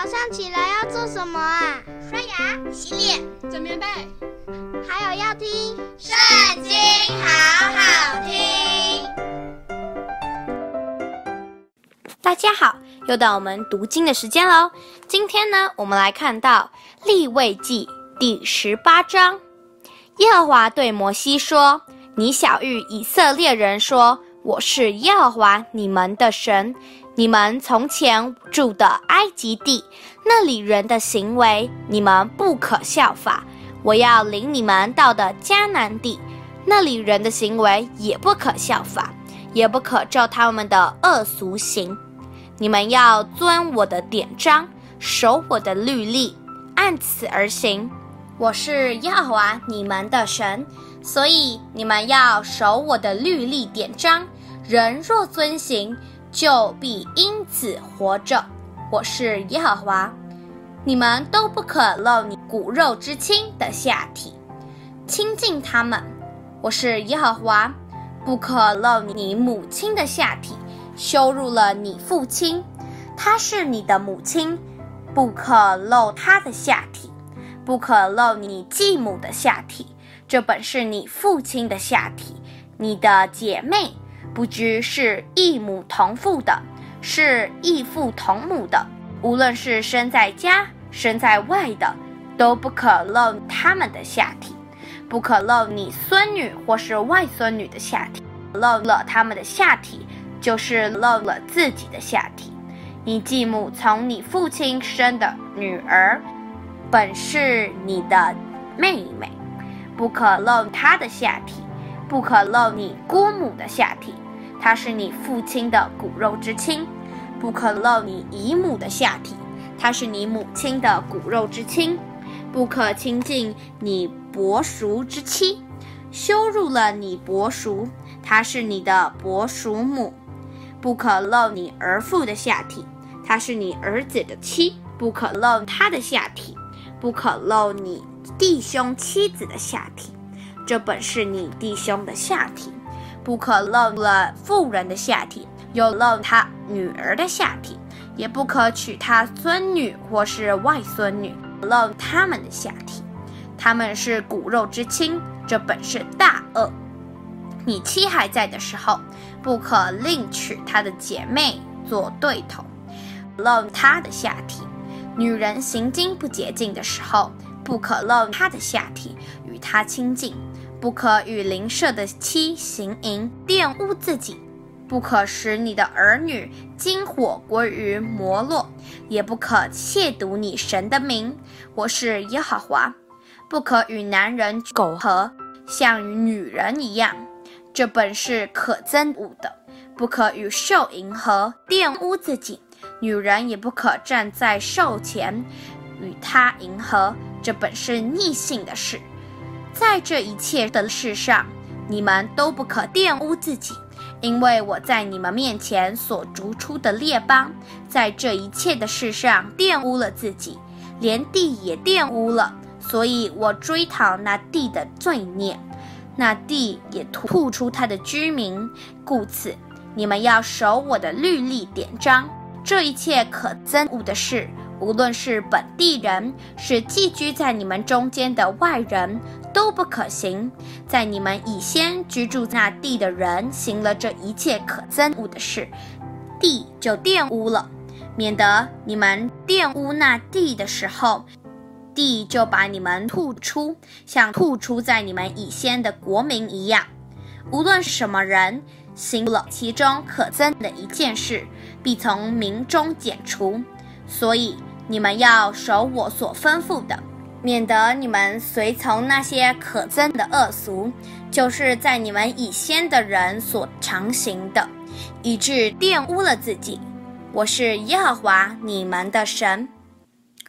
早上起来要做什么啊？刷牙、洗脸、整棉被，还有要听《圣经》，好好听。大家好，又到我们读经的时间喽。今天呢，我们来看到利未记第十八章。耶和华对摩西说：“你晓諭以色列人说，我是耶和华你们的神。”你们从前住的埃及地，那里人的行为，你们不可效法；我要领你们到的迦南地，那里人的行为也不可效法，也不可照他们的恶俗行。你们要遵我的典章，守我的律例，按此而行。我是耶和华你们的神，所以你们要守我的律例典章。人若遵行，就必因此活着。我是耶和华，你们都不可露你骨肉之亲的下体，亲近他们。我是耶和华，不可露你母亲的下体，羞辱了你父亲，她是你的母亲，不可露她的下体，不可露你继母的下体，这本是你父亲的下体，你的姐妹。不拘是异母同父的，是异父同母的，无论是生在家、生在外的，都不可露他们的下体，不可露你孙女或是外孙女的下体。露了他们的下体，就是露了自己的下体。你继母从你父亲生的女儿，本是你的妹妹，不可露她的下体，不可露你姑母的下体。她是你父亲的骨肉之亲，不可露你姨母的下体；她是你母亲的骨肉之亲，不可亲近你伯叔之妻，羞辱了你伯叔，她是你的伯叔母；不可露你儿妇的下体，她是你儿子的妻，不可露他的下体；不可露你弟兄妻子的下体，这本是你弟兄的下体。不可漏了妇人的下体，又漏他女儿的下体，也不可娶她孙女或是外孙女，漏他们的下体，他们是骨肉之亲，这本是大恶。你妻还在的时候，不可另娶她的姐妹做对头，漏她的下体。女人行经不洁净的时候，不可漏她的下体，与她亲近。不可与邻舍的妻行淫，玷污自己；不可使你的儿女经火归于摩洛，也不可亵渎你神的名。我是耶和华。不可与男人苟合，像与女人一样，这本是可憎恶的。不可与兽淫合，玷污自己；女人也不可站在兽前与他淫合，这本是逆性的事。在这一切的事上，你们都不可玷污自己，因为我在你们面前所逐出的列邦，在这一切的事上玷污了自己，连地也玷污了，所以我追讨那地的罪孽，那地也吐出他的居民。故此，你们要守我的律例典章，这一切可憎恶的事。无论是本地人，是寄居在你们中间的外人，都不可行。在你们以先居住那地的人行了这一切可憎恶的事，地就玷污了，免得你们玷污那地的时候，地就把你们吐出，像吐出在你们以先的国民一样。无论什么人行了其中可憎的一件事，必从民中剪除。所以。你们要守我所吩咐的，免得你们随从那些可憎的恶俗，就是在你们以先的人所常行的，以致玷污了自己。我是耶和华你们的神。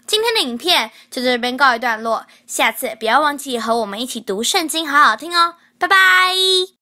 今天的影片就在这边告一段落，下次不要忘记和我们一起读圣经，好好听哦。拜拜。